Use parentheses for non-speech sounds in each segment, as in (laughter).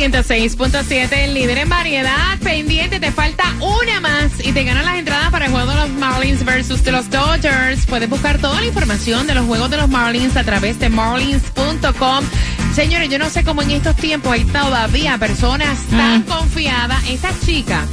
106.7, el líder en variedad. Pendiente, te falta una más y te ganan las entradas para el juego de los Marlins versus de los Dodgers. Puedes buscar toda la información de los juegos de los Marlins a través de marlins.com. Señores, yo no sé cómo en estos tiempos hay todavía personas tan confiadas. Esta chica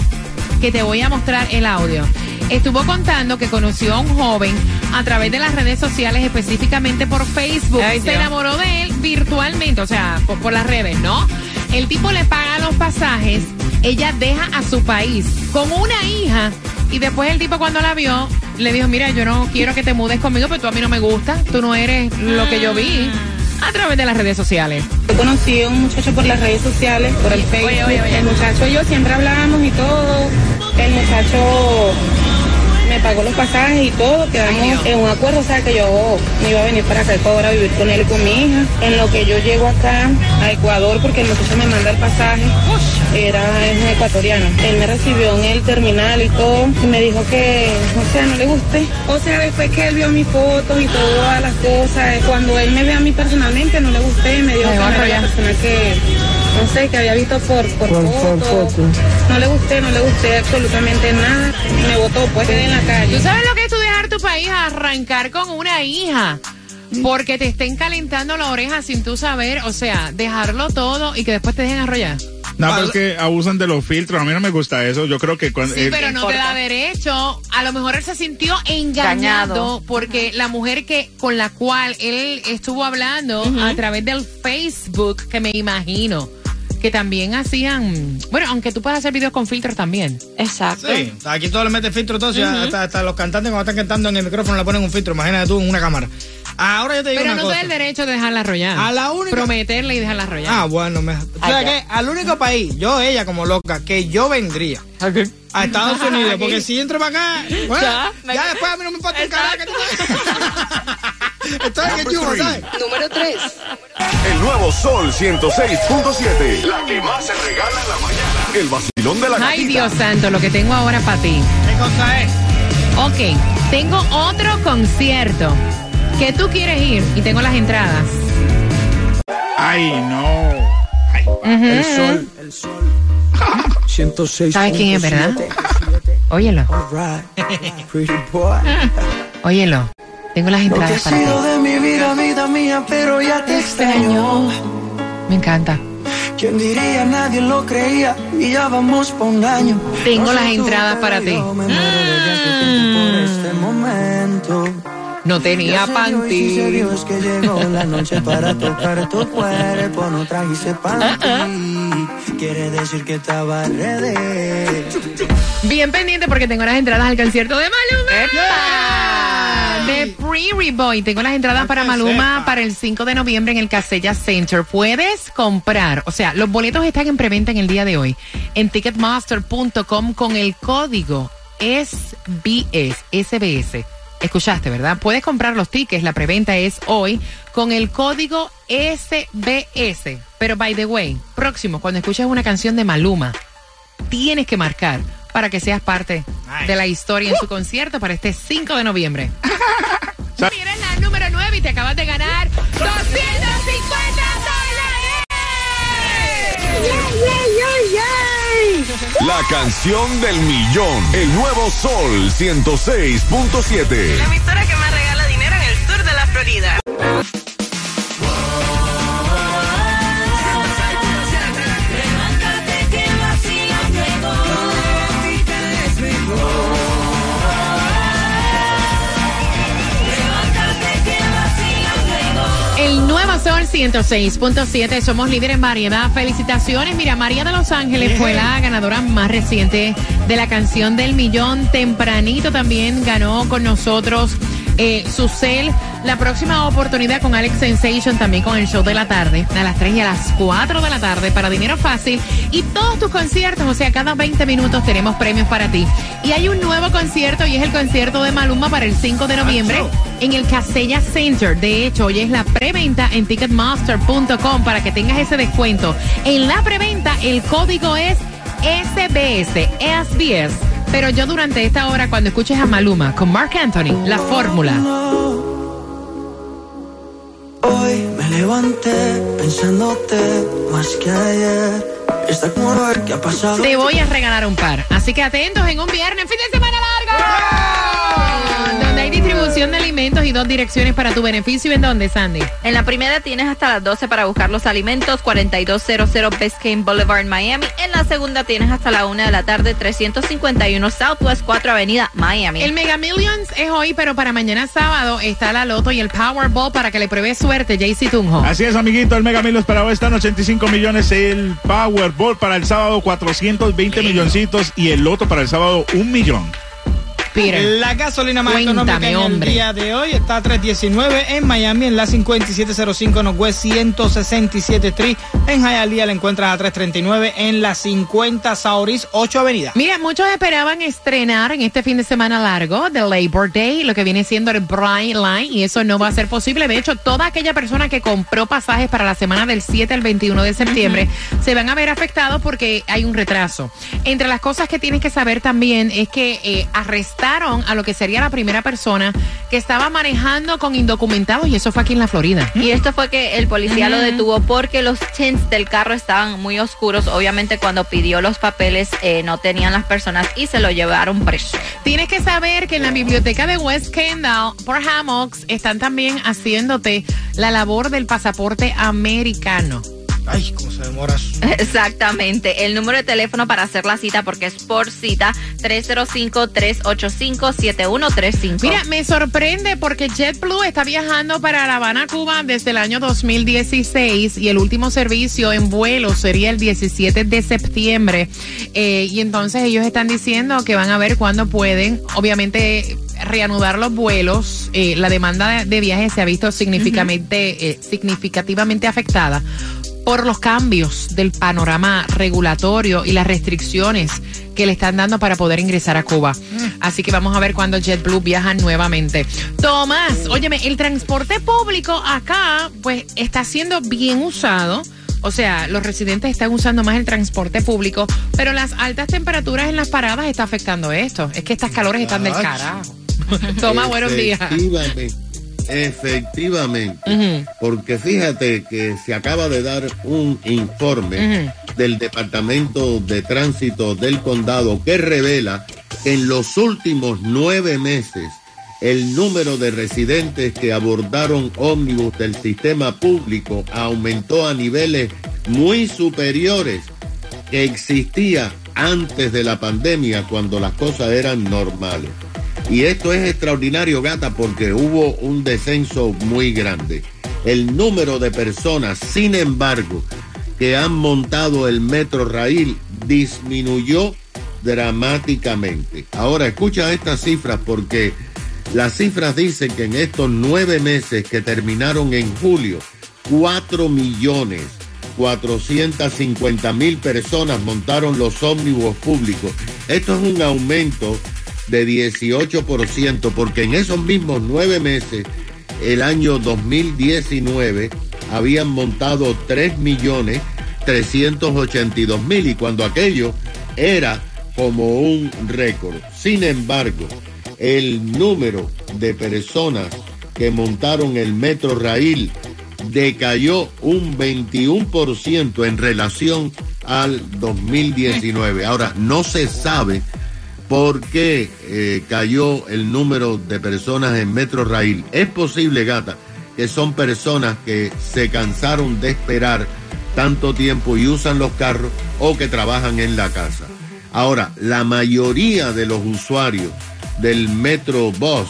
que te voy a mostrar el audio. Estuvo contando que conoció a un joven a través de las redes sociales, específicamente por Facebook. Se enamoró de él virtualmente, o sea, por, por las redes, ¿no? El tipo le paga los pasajes, ella deja a su país con una hija y después el tipo cuando la vio le dijo, mira, yo no quiero que te mudes conmigo, pero tú a mí no me gusta, tú no eres lo que yo vi a través de las redes sociales. Yo conocí a un muchacho por las redes sociales, por el Facebook. oye, oye. El muchacho y yo siempre hablábamos y todo. El muchacho me pagó los pasajes y todo. Quedamos en un acuerdo, o sea, que yo me iba a venir para acá a Ecuador a vivir con él y con mi hija. En lo que yo llego acá a Ecuador, porque el muchacho me manda el pasaje, era es un ecuatoriano. Él me recibió en el terminal y todo, y me dijo que, o sea, no le gusté. O sea, después que él vio mis fotos y todas las cosas, cuando él me ve a mí personalmente, no le gusté, me dijo que no era la persona que, no sé, que había visto por, por, fotos. No le gusté, no le gusté absolutamente nada. Me votó, pues, quedé en la calle. ¿Tú sabes lo que es tú dejar tu país a arrancar con una hija? Porque te estén calentando la oreja sin tú saber, o sea, dejarlo todo y que después te dejen arrollar. No, pero es que abusan de los filtros. A mí no me gusta eso. Yo creo que cuando. Sí, pero no te da derecho. A lo mejor él se sintió engañado porque la mujer que con la cual él estuvo hablando a través del Facebook, que me imagino que también hacían, bueno, aunque tú puedes hacer videos con filtros también. Exacto. Sí, aquí todo le mete filtro, todo, si hasta, hasta los cantantes cuando están cantando en el micrófono le ponen un filtro, imagínate tú en una cámara. Ahora yo te digo Pero una no te cosa. da el derecho de dejarla arrollar. A la única- Prometerle y dejarla arrollar. Ah, bueno, me... ¿Sabes Allá. qué? Al único país, yo, ella como loca, que yo vendría a Estados Unidos, porque (laughs) si entro para acá, bueno, Ya, me- ya después a mí no me importa un carajo que tú (laughs) Estoy en el Number yugo, three. ¿sabes? Número 3. El nuevo Sol 106.7. La que más se regala en la mañana. El vacilón de la gatita. Ay, Dios santo, lo que tengo ahora para ti. ¿Qué cosa es? Ok, tengo otro concierto que tú quieres ir y tengo las entradas. Ay, no. Ay, El sol, el sol. (laughs) 106. ¿Sabes quién es, verdad? Óyelo, Pretty boy. óyelo. Tengo las entradas para sido ti. de mi vida, vida mía, pero ya te extraño. Me encanta. ¿Quién diría? Nadie lo creía y ya vamos por un año. Tengo No las entradas para ti. por este. No tenía Ya se para dio y sí se ti. dio, es que llegó la noche para tocar tu cuerpo. No trajiste para ti. Quiere decir que estaba ready. Bien pendiente porque tengo las entradas al concierto de Maluma. De Pretty Boy. Tengo las entradas para Maluma para el 5 de noviembre en el Casella Center. Puedes comprar, o sea, los boletos están en preventa en el día de hoy en ticketmaster.com con el código SBS, SBS. Escuchaste, ¿verdad? Puedes comprar los tickets, la preventa es hoy con el código SBS. Pero by the way, próximo, cuando escuches una canción de Maluma, tienes que marcar para que seas parte Nice. de la historia en su concierto para este 5 de noviembre. (laughs) Eres la número 9 y te acabas de ganar 250 dólares. La canción del millón. El nuevo Sol 106.7. La emisora que más regala dinero en el sur de la Florida. Nuevo Sol 106.7, somos líderes en variedad. Felicitaciones. Mira, María de Los Ángeles fue la ganadora más reciente de la canción del millón. Tempranito también ganó con nosotros eh, Susel. La próxima oportunidad con Alex Sensation, también con el show de la tarde, a las 3 y a las 4 de la tarde para dinero fácil. Y todos tus conciertos, o sea, cada 20 minutos tenemos premios para ti. Y hay un nuevo concierto y es el concierto de Maluma para el 5 de noviembre en el Casella Center. De hecho, hoy es la preventa en ticketmaster.com para que tengas ese descuento. En la preventa, el código es SBS, SBS. Pero yo durante esta hora, cuando escuches a Maluma con Mark Anthony, la fórmula. Levanté pensándote más que ayer. Está como ver qué ha pasado. Te voy a regalar un par. Así que atentos en un viernes, fin de semana largo. Donde hay distribución de alimentos y dos direcciones para tu beneficio. ¿En dónde, Sandy? En la primera tienes hasta las 12 para buscar los alimentos, 4200 Biscayne Boulevard, Miami. En la segunda tienes hasta la 1 de la tarde, 351 Southwest 4 Avenida, Miami. El Mega Millions es hoy, pero para mañana sábado está la Loto y el Powerball para que le pruebes suerte, JC Tunjo. Así es, amiguito, el Mega Millions para hoy están 85 millones, el Powerball para el sábado 420 milloncitos y el Loto para el sábado un millón. Peter. La gasolina más Cuéntame, económica en hombre. el día de hoy está a 3.19 en Miami, en la 5705 Northwest 167 Street. En Hialeah la encuentras a 3.39 en la 50 Sauris 8 Avenida. Mira, muchos esperaban estrenar en este fin de semana largo de Labor Day lo que viene siendo el Bright Line y eso no va a ser posible. De hecho, toda aquella persona que compró pasajes para la semana del 7 al 21 de septiembre se van a ver afectados porque hay un retraso. Entre las cosas que tienes que saber también es que eh, arrestaron a lo que sería la primera persona que estaba manejando con indocumentados y eso fue aquí en la Florida. Y esto fue que el policía lo detuvo porque los tints del carro estaban muy oscuros. Obviamente cuando pidió los papeles eh, no tenían las personas y se lo llevaron preso. Tienes que saber que en la biblioteca de West Kendall, por Hammocks, están también haciéndote la labor del pasaporte americano. Ay, cómo se demora. eso. Exactamente. El número de teléfono para hacer la cita, porque es por cita, 305-385-7135. Mira, me sorprende porque JetBlue está viajando para La Habana, Cuba desde el año 2016 y el último servicio en vuelo sería el 17 de septiembre. Eh, y entonces ellos están diciendo que van a ver cuándo pueden, obviamente reanudar los vuelos, eh, la demanda de, de viajes se ha visto significativamente, eh, significativamente afectada por los cambios del panorama regulatorio y las restricciones que le están dando para poder ingresar a Cuba. Así que vamos a ver cuándo JetBlue viaja nuevamente. Tomás, óyeme, el transporte público acá, pues, está siendo bien usado. O sea, los residentes están usando más el transporte público, pero las altas temperaturas en las paradas está afectando esto. Es que estas calores están del carajo. (laughs) Toma, buenos días. Efectivamente. Porque fíjate que se acaba de dar un informe del Departamento de Tránsito del Condado que revela que en los últimos nueve meses el número de residentes que abordaron ómnibus del sistema público aumentó a niveles muy superiores que existía antes de la pandemia cuando las cosas eran normales. Y esto es extraordinario, gata, porque hubo un descenso muy grande. El número de personas, sin embargo, que han montado el metro raíl disminuyó dramáticamente. Ahora, escucha estas cifras porque las cifras dicen que en estos nueve meses que terminaron en julio, 4 millones 450 mil personas montaron los ómnibus públicos. Esto es un aumento de 18%, porque en esos mismos nueve meses, el año 2019, habían montado 3 millones 382 mil y cuando aquello era como un récord. Sin embargo, el número de personas que montaron el metro rail decayó un 21% en relación al 2019. Ahora, no se sabe por qué eh, cayó el número de personas en metro rail. Es posible, gata, que son personas que se cansaron de esperar tanto tiempo y usan los carros o que trabajan en la casa. Ahora, la mayoría de los usuarios del Metro Bus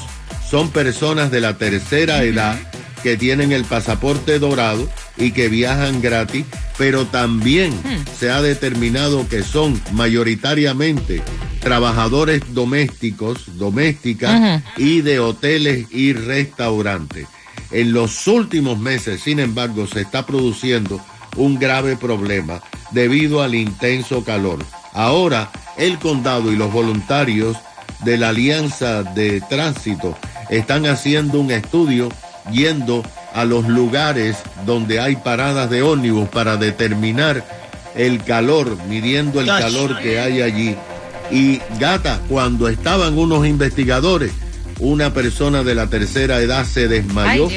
son personas de la tercera edad que tienen el pasaporte dorado y que viajan gratis, pero también se ha determinado que son mayoritariamente trabajadores domésticos, domésticas y de hoteles y restaurantes. En los últimos meses, sin embargo, se está produciendo un grave problema debido al intenso calor. Ahora, el condado y los voluntarios de la Alianza de Tránsito están haciendo un estudio yendo a los lugares donde hay paradas de ómnibus para determinar el calor, midiendo el calor que hay allí. Y gata, cuando estaban unos investigadores, una persona de la tercera edad se desmayó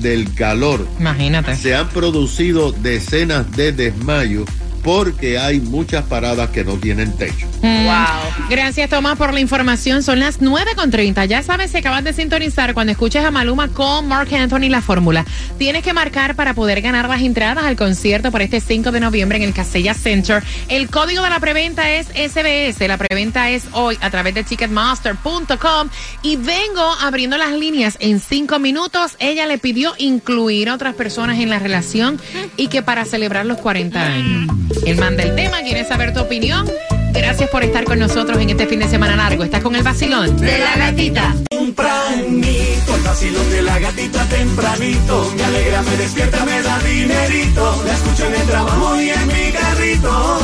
del calor. Imagínate. Se han producido decenas de desmayos porque hay muchas paradas que no tienen techo. Wow. Gracias, Tomás, por la información. Son las 9.30. Ya sabes, si acabas de sintonizar cuando escuches a Maluma con Mark Anthony la fórmula. Tienes que marcar para poder ganar las entradas al concierto por este 5 de noviembre en el Casella Center. El código de la preventa es SBS. La preventa es hoy a través de ticketmaster.com. Y vengo abriendo las líneas en cinco minutos. Ella le pidió incluir a otras personas en la relación y que para celebrar los 40 años. Él manda el tema, quiere saber tu opinión. Gracias por estar con nosotros en este fin de semana largo. Estás con el vacilón de la gatita. Tempranito, el vacilón de la gatita tempranito. Me alegra, me despierta, me da dinerito. La escucho en el trabajo y en mi carrito.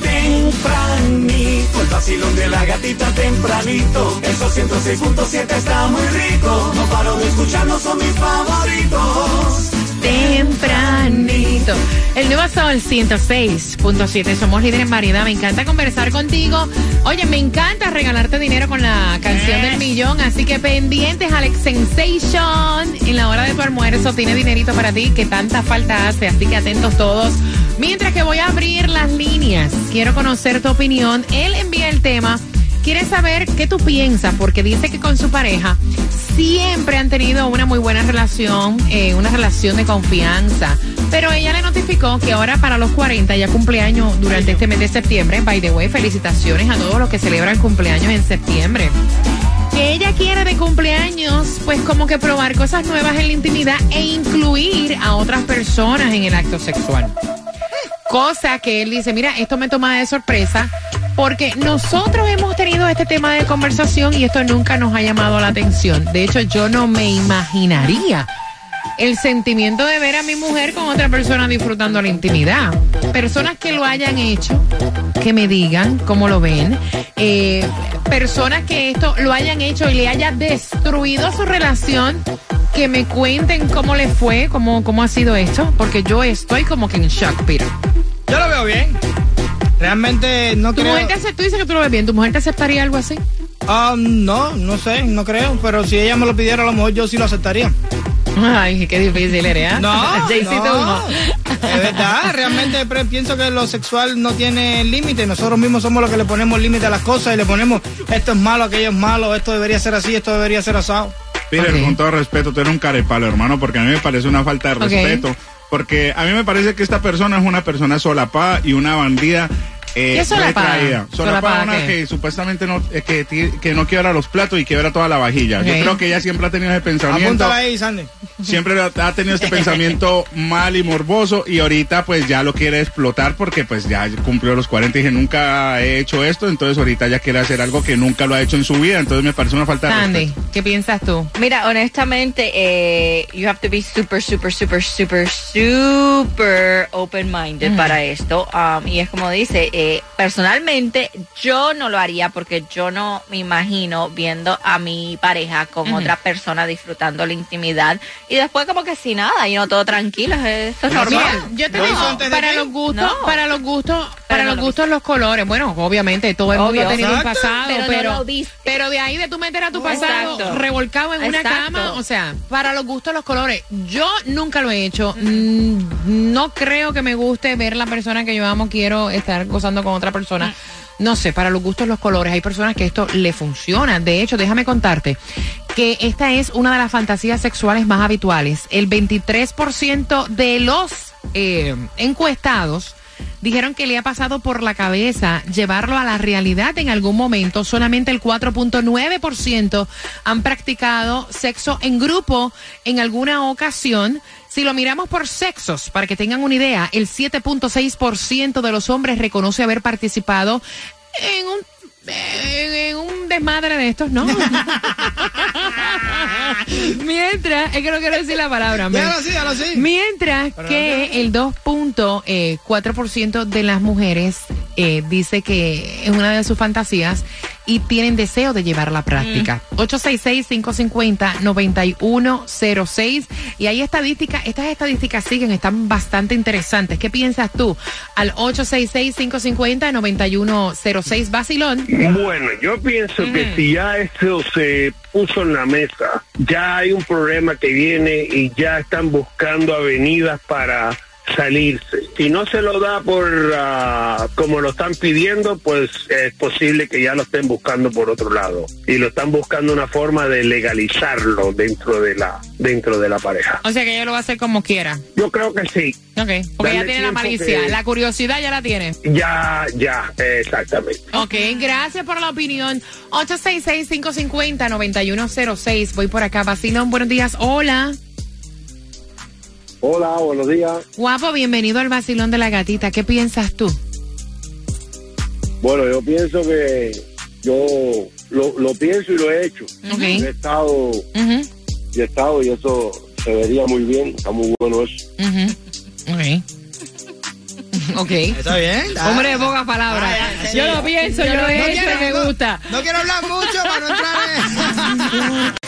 Tempranito, el vacilón de la gatita tempranito. Esos 106.7 está muy rico. No paro de escucharlos, son mis favoritos. Tempranito. El nuevo Sol 106.7. Somos líderes en variedad. Me encanta conversar contigo. Oye, me encanta regalarte dinero con la canción del millón. Así que pendientes, Alex Sensation. En la hora de tu almuerzo tiene dinerito para ti que tanta falta hace. Así que atentos todos. Mientras que voy a abrir las líneas, quiero conocer tu opinión. Él envía el tema. Quiere saber qué tú piensas, porque dice que con su pareja siempre han tenido una muy buena relación, eh, una relación de confianza. Pero ella le notificó que ahora para los 40 ya cumpleaños durante este mes de septiembre. By the way, felicitaciones a todos los que celebran cumpleaños en septiembre. Que ella quiere de cumpleaños, pues como que probar cosas nuevas en la intimidad e incluir a otras personas en el acto sexual. Cosa que él dice, mira, esto me toma de sorpresa porque nosotros hemos tenido este tema de conversación y esto nunca nos ha llamado la atención. De hecho, yo no me imaginaría el sentimiento de ver a mi mujer con otra persona disfrutando la intimidad. Personas que lo hayan hecho, que me digan cómo lo ven. Eh, personas que esto lo hayan hecho y le haya destruido su relación, que me cuenten cómo le fue, cómo, cómo ha sido esto, porque yo estoy como que en shock, Peter. Yo lo veo bien. Realmente no ¿Tu creo. mujer te hace, tú dices que tú lo ves bien, ¿tu mujer te aceptaría algo así? Ah, no, no sé, no creo. Pero si ella me lo pidiera, a lo mejor yo sí lo aceptaría. Ay, qué difícil eres, ¿eh? (laughs) No, no. uno. Es verdad, realmente pienso que lo sexual no tiene límite. Nosotros mismos somos los que le ponemos límite a las cosas y le ponemos esto es malo, aquello es malo, esto debería ser así, esto debería ser asado. Peter, Ok. con todo respeto, tú eres un carepalo, hermano, porque a mí me parece una falta de respeto. Porque a mí me parece que esta persona es una persona solapada y una bandida. Eh, ¿Qué solapada? retraída. Solapada, ¿Solapada una que supuestamente no, eh, que, que no quiebra los platos y quiebra toda la vajilla. Yo creo que ella siempre ha tenido ese pensamiento. Ahí, Sandy. Siempre ha tenido este pensamiento (laughs) mal y morboso y ahorita pues ya lo quiere explotar porque pues ya cumplió los 40 y dije nunca he hecho esto, entonces ahorita ya quiere hacer algo que nunca lo ha hecho en su vida, entonces me parece una falta de Sandy, respeto. ¿qué piensas tú? Mira, honestamente, eh, you have to be super, super, super, super, super open-minded para esto. Um, y es como dice, eh, personalmente yo no lo haría porque yo no me imagino viendo a mi pareja con otra persona disfrutando la intimidad y después como que sin nada y no todo tranquilo, esto es Mira, normal. yo te ¿Lo digo, hizo antes de para los gustos, No. para los gustos, para no los lo gustos los colores. Bueno, obviamente todo el mundo Obvio. ha tenido un pasado, Pero pero no de ahí de tú meter a tu pasado Exacto. revolcado en una Exacto. cama, o sea, para los gustos los colores. Yo nunca lo he hecho. Mm, No creo que me guste ver la persona que yo amo quiero estar gozando con otra persona. No sé, para los gustos los colores. Hay personas que esto le funciona. De hecho, déjame contarte que esta es una de las fantasías sexuales más habituales. El 23% de los eh, encuestados dijeron que le ha pasado por la cabeza llevarlo a la realidad en algún momento. Solamente el 4.9% han practicado sexo en grupo en alguna ocasión. Si lo miramos por sexos, para que tengan una idea, el 7.6% de los hombres reconoce haber participado en un en, un desmadre de estos, ¿no? (laughs) Mientras, es que no quiero decir la palabra. así, déjalo así. Mientras Pero que el 2.4% de las mujeres eh, dice que es una de sus fantasías y tienen deseo de llevar a la práctica. 866-550-9106. Y hay estadísticas, estas estadísticas siguen, están bastante interesantes. ¿Qué piensas tú? Al 866-550-9106. Basilón. Bueno, yo pienso que si ya esto se puso en la mesa, ya hay un problema que viene y ya están buscando avenidas para salirse. Si no se lo da por ah, como lo están pidiendo, pues es posible que ya lo estén buscando por otro lado y lo están buscando una forma de legalizarlo dentro de la dentro de la pareja. O sea que ella lo va a hacer como quiera. Yo creo que sí. Ok. Porque Dale ya tiene la malicia. que- La curiosidad ya la tiene. Ya, ya, exactamente. Ok, gracias por la opinión. 866-550-9106. Voy por acá. Basilón, buenos días. Hola. Hola, buenos días. Guapo, bienvenido al Basilón de la Gatita. ¿Qué piensas tú? Bueno, yo pienso que yo lo, lo pienso y lo he hecho. Ok. He estado y he estado y eso se vería muy bien, está muy bueno eso. ujú. Ok. (laughs) Ok. Está bien. Hombre de pocas palabras. Yo lo pienso, yo, lo he hecho quiero- y me no- gusta. No quiero hablar mucho para no entrar en... (laughs)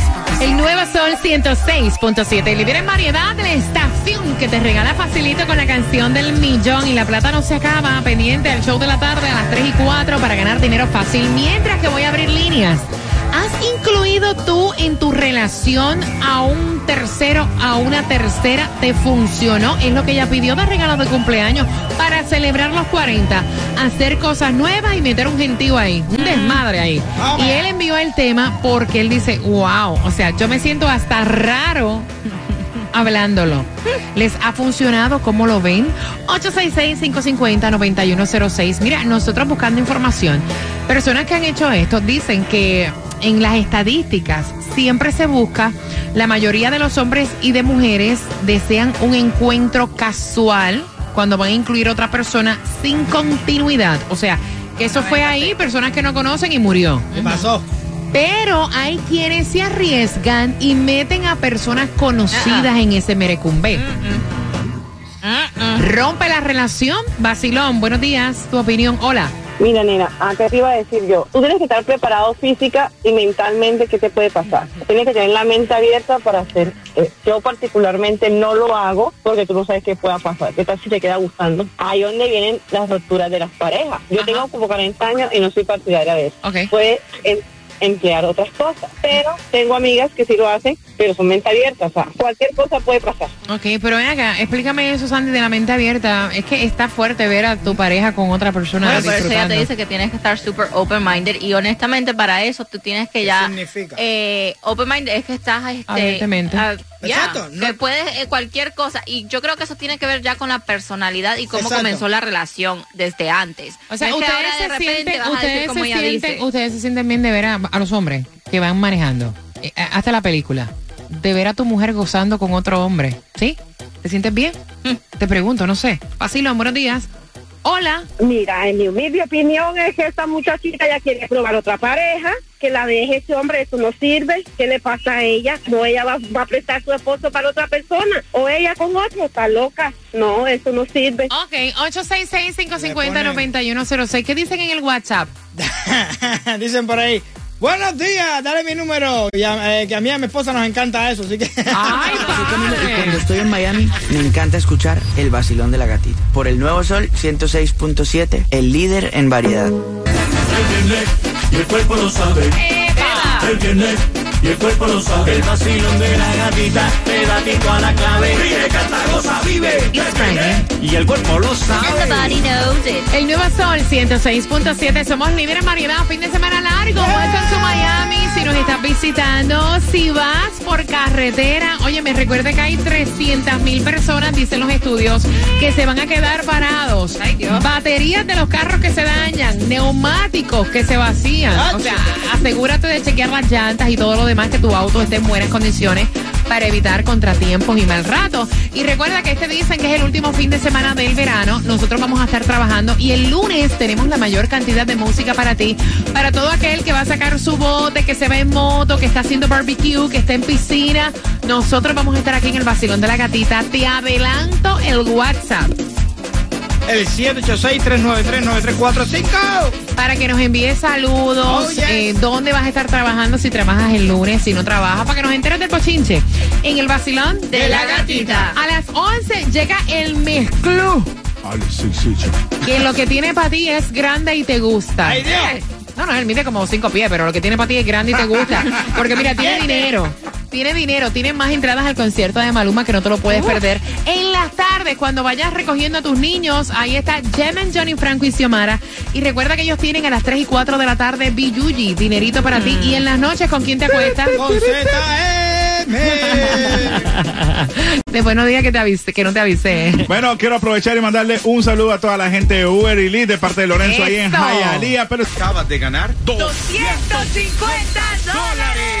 El nuevo Sol 106.7, líder en variedad de la estación que te regala facilito con la canción del millón y la plata no se acaba. Pendiente al show de la tarde a las 3 y 4 para ganar dinero fácil. Mientras que voy a abrir líneas. ¿Has incluido tú en tu relación a un tercero, a una tercera? ¿Te funcionó? Es lo que ella pidió de regalo de cumpleaños para celebrar los 40. Hacer cosas nuevas y meter un gentío ahí. Un desmadre ahí. Y él envió el tema porque él dice, wow, o sea, yo me siento hasta raro (laughs) hablándolo. ¿Les ha funcionado? ¿Cómo lo ven? 866-550-9106. Mira, nosotros buscando información, personas que han hecho esto dicen que en las estadísticas siempre se busca, la mayoría de los hombres y de mujeres desean un encuentro casual cuando van a incluir otra persona sin continuidad. O sea, que eso fue ahí, personas que no conocen y murió. ¿Qué pasó? Pero hay quienes se arriesgan y meten a personas conocidas en ese merecumbe. Rompe la relación. Vacilón, buenos días. Tu opinión. Hola. Mira, nena, ¿a qué te iba a decir yo? Tú tienes que estar preparado física y mentalmente qué te puede pasar. Tienes que tener la mente abierta para hacer. eh, yo particularmente no lo hago porque tú no sabes qué pueda pasar. ¿Qué tal si te queda gustando? Ahí donde vienen las rupturas de las parejas. Yo tengo como 40 años y no soy partidaria de eso. Ok. Puedes em- emplear otras cosas. Pero tengo amigas que sí lo hacen, pero son mente abierta. O sea, cualquier cosa puede pasar. Ok, pero ven acá, explícame eso, Sandy, de la mente abierta. Es que está fuerte ver a tu pareja con otra persona Bueno, por eso ella te dice que tienes que estar super open-minded y honestamente para eso tú tienes que ya... significa? Eh, open-minded es que estás... Este, Abiertamente. ah, ya, Exacto, no- que puedes eh, cualquier cosa y yo creo que eso tiene que ver ya con la personalidad y cómo Exacto. comenzó la relación desde antes. O sea, No ustedes de se, repente sienten, vas a decir ustedes, como se ella sienten, dice. ustedes se sienten bien de ver a, a los hombres que van manejando. Eh, hasta la película. De ver a tu mujer gozando con otro hombre. ¿Sí? ¿Te sientes bien? Hmm. Te pregunto, no sé. Vacilón, buenos días. Hola. Mira, en mi humilde opinión es que esta muchachita ya quiere probar otra pareja, que la deje ese hombre, eso no sirve. ¿Qué le pasa a ella? No, ella va, va a prestar su esposo para otra persona. O ella con otro, está loca. No, eso no sirve. Ok, 866-550-9106. ¿Qué dicen en el WhatsApp? (laughs) Dicen por ahí. Buenos días, dale mi número. Y a- eh, que a mí y a mi esposa nos encanta eso, así que. Ay, Y cuando estoy en Miami, me encanta escuchar el vacilón de la gatita. Por el nuevo sol 106.7, el líder en variedad. Y el cuerpo lo sabe. El viernes y el cuerpo lo sabe. El vacilón de la gatita, pedatito a la clave. Ríe, canta, goza, vive. Y el cuerpo lo sabe. El nuevo Sol 106.7. Somos líderes en variedad. Fin de semana largo. Welcome to Miami. Si nos estás visitando, si vas por carretera, oye, me recuerda que hay 300 mil personas, dicen los estudios, que se van a quedar parados. Baterías de los carros que se dañan, neumáticos que se vacían. O sea, asegúrate de chequear las llantas y todo lo demás que tu auto esté en buenas condiciones para evitar contratiempos y mal rato. Y recuerda que este dicen que es el último fin de semana del verano. Nosotros vamos a estar trabajando y el lunes tenemos la mayor cantidad de música para ti. Para todo aquel que va a sacar su bote, que se va en moto, que está haciendo barbecue, que está en piscina. Nosotros vamos a estar aquí en el Basilón de la Gatita. Te adelanto el WhatsApp. El 786-393-9345. Para que nos envíes saludos, Oh, yes. eh, dónde vas a estar trabajando, si trabajas el lunes, si no trabajas, para que nos enteres del pochinche. En el vacilón de, la gatita. A las 11 llega el mezclú, que lo que tiene para ti es grande y te gusta. ¡Ay, Dios! No, no, él mide como 5 pies, pero lo que tiene para ti es grande y te gusta. (laughs) Porque mira, tiene dinero. Tiene dinero, tiene más entradas al concierto de Maluma que no te lo puedes perder. En las tardes, cuando vayas recogiendo a tus niños, ahí está Jemen, Johnny Franco y Xiomara. Y recuerda que ellos tienen a las 3 y 4 de la tarde Biyuji, dinerito para ti. Y en las noches, ¿con quién te acuestas? Con ZM. (laughs) Después no diga que te avise, que no te avisé. Bueno, quiero aprovechar y mandarle un saludo a toda la gente de Uber y Lee de parte de Lorenzo ahí en. Hialeah, pero acabas de ganar 250 dólares.